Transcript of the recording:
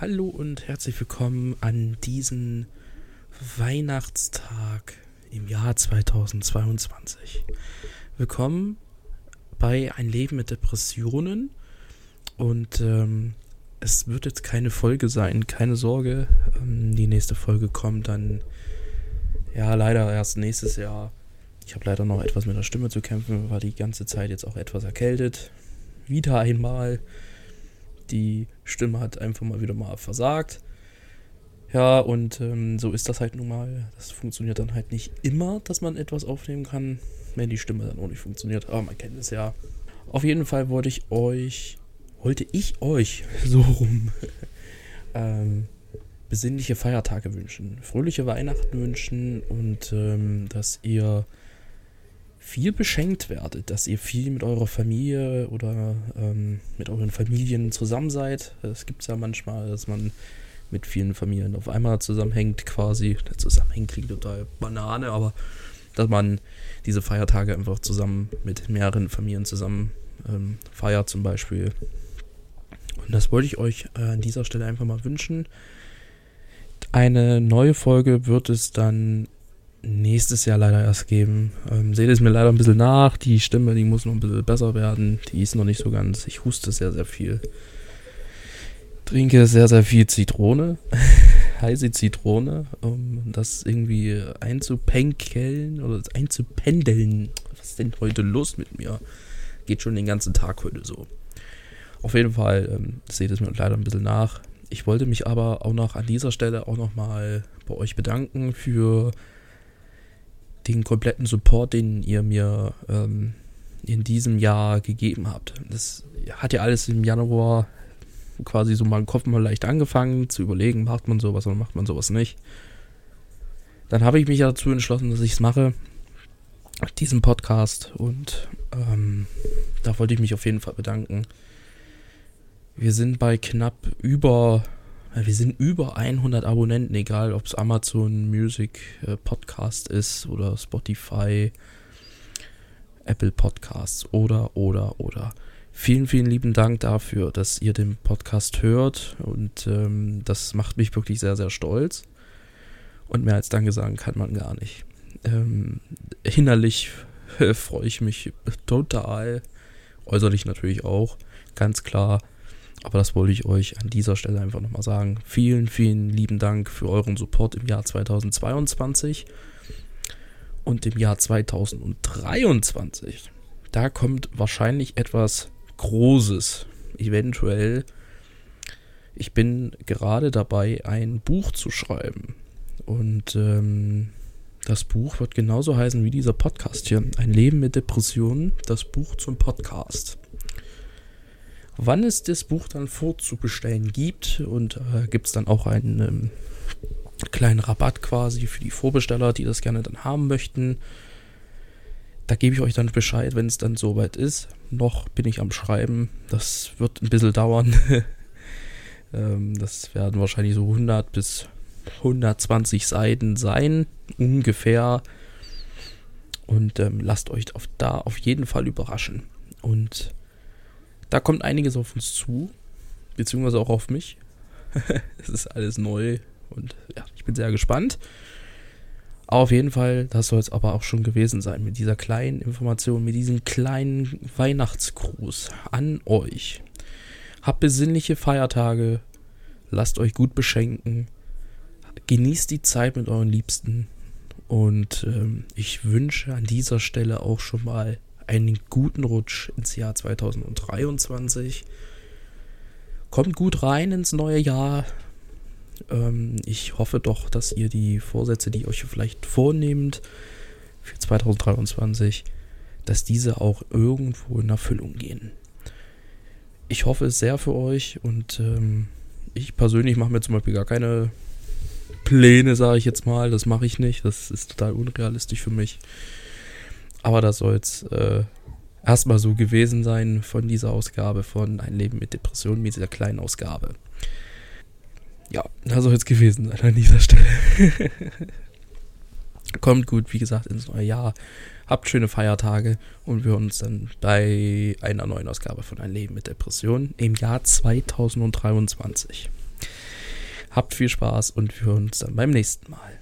Hallo und herzlich willkommen an diesen Weihnachtstag im Jahr 2022. Willkommen bei Ein Leben mit Depressionen und ähm, es wird jetzt keine Folge sein, keine Sorge. Ähm, die nächste Folge kommt dann ja leider erst nächstes Jahr. Ich habe leider noch etwas mit der Stimme zu kämpfen, war die ganze Zeit jetzt auch etwas erkältet. Wieder einmal die Stimme hat einfach mal wieder mal versagt. Ja, und ähm, so ist das halt nun mal. Das funktioniert dann halt nicht immer, dass man etwas aufnehmen kann, wenn die Stimme dann auch nicht funktioniert. Aber man kennt es ja. Auf jeden Fall wollte ich euch, wollte ich euch so rum ähm, besinnliche Feiertage wünschen, fröhliche Weihnachten wünschen und ähm, dass ihr viel beschenkt werdet, dass ihr viel mit eurer Familie oder ähm, mit euren Familien zusammen seid. Es gibt ja manchmal, dass man mit vielen Familien auf einmal zusammenhängt, quasi. Zusammenhängen klingt total Banane, aber dass man diese Feiertage einfach zusammen mit mehreren Familien zusammen ähm, feiert, zum Beispiel. Und das wollte ich euch äh, an dieser Stelle einfach mal wünschen. Eine neue Folge wird es dann nächstes Jahr leider erst geben. Ähm, seht es mir leider ein bisschen nach. Die Stimme, die muss noch ein bisschen besser werden. Die ist noch nicht so ganz. Ich huste sehr, sehr viel. Trinke sehr, sehr viel Zitrone. Heiße Zitrone, um das irgendwie einzupenkeln oder einzupendeln. Was ist denn heute los mit mir? Geht schon den ganzen Tag heute so. Auf jeden Fall ähm, seht es mir leider ein bisschen nach. Ich wollte mich aber auch noch an dieser Stelle auch noch mal bei euch bedanken für den kompletten Support, den ihr mir ähm, in diesem Jahr gegeben habt. Das hat ja alles im Januar quasi so mal im Kopf mal leicht angefangen zu überlegen, macht man sowas oder macht man sowas nicht. Dann habe ich mich dazu entschlossen, dass ich es mache, diesen Podcast und ähm, da wollte ich mich auf jeden Fall bedanken. Wir sind bei knapp über wir sind über 100 Abonnenten, egal ob es Amazon Music äh, Podcast ist oder Spotify, Apple Podcasts oder, oder, oder. Vielen, vielen lieben Dank dafür, dass ihr den Podcast hört und ähm, das macht mich wirklich sehr, sehr stolz. Und mehr als Danke sagen kann man gar nicht. Ähm, innerlich äh, freue ich mich total, äußerlich natürlich auch, ganz klar aber das wollte ich euch an dieser Stelle einfach nochmal sagen. Vielen, vielen lieben Dank für euren Support im Jahr 2022 und im Jahr 2023. Da kommt wahrscheinlich etwas Großes, eventuell. Ich bin gerade dabei, ein Buch zu schreiben. Und ähm, das Buch wird genauso heißen wie dieser Podcast hier. Ein Leben mit Depressionen, das Buch zum Podcast wann es das Buch dann vorzubestellen gibt. Und äh, gibt es dann auch einen ähm, kleinen Rabatt quasi für die Vorbesteller, die das gerne dann haben möchten. Da gebe ich euch dann Bescheid, wenn es dann soweit ist. Noch bin ich am Schreiben. Das wird ein bisschen dauern. ähm, das werden wahrscheinlich so 100 bis 120 Seiten sein, ungefähr. Und ähm, lasst euch auf, da auf jeden Fall überraschen. Und da kommt einiges auf uns zu, beziehungsweise auch auf mich. es ist alles neu und ja, ich bin sehr gespannt. Auf jeden Fall, das soll es aber auch schon gewesen sein mit dieser kleinen Information, mit diesem kleinen Weihnachtsgruß an euch. Habt besinnliche Feiertage, lasst euch gut beschenken, genießt die Zeit mit euren Liebsten und ähm, ich wünsche an dieser Stelle auch schon mal einen guten Rutsch ins Jahr 2023. Kommt gut rein ins neue Jahr. Ähm, ich hoffe doch, dass ihr die Vorsätze, die ihr euch vielleicht vornehmt für 2023, dass diese auch irgendwo in Erfüllung gehen. Ich hoffe es sehr für euch und ähm, ich persönlich mache mir zum Beispiel gar keine Pläne, sage ich jetzt mal. Das mache ich nicht. Das ist total unrealistisch für mich. Aber das soll es äh, erstmal so gewesen sein von dieser Ausgabe von Ein Leben mit Depressionen, mit dieser kleinen Ausgabe. Ja, das soll es gewesen sein an dieser Stelle. Kommt gut, wie gesagt, ins neue Jahr. Habt schöne Feiertage und wir hören uns dann bei einer neuen Ausgabe von Ein Leben mit Depressionen im Jahr 2023. Habt viel Spaß und wir hören uns dann beim nächsten Mal.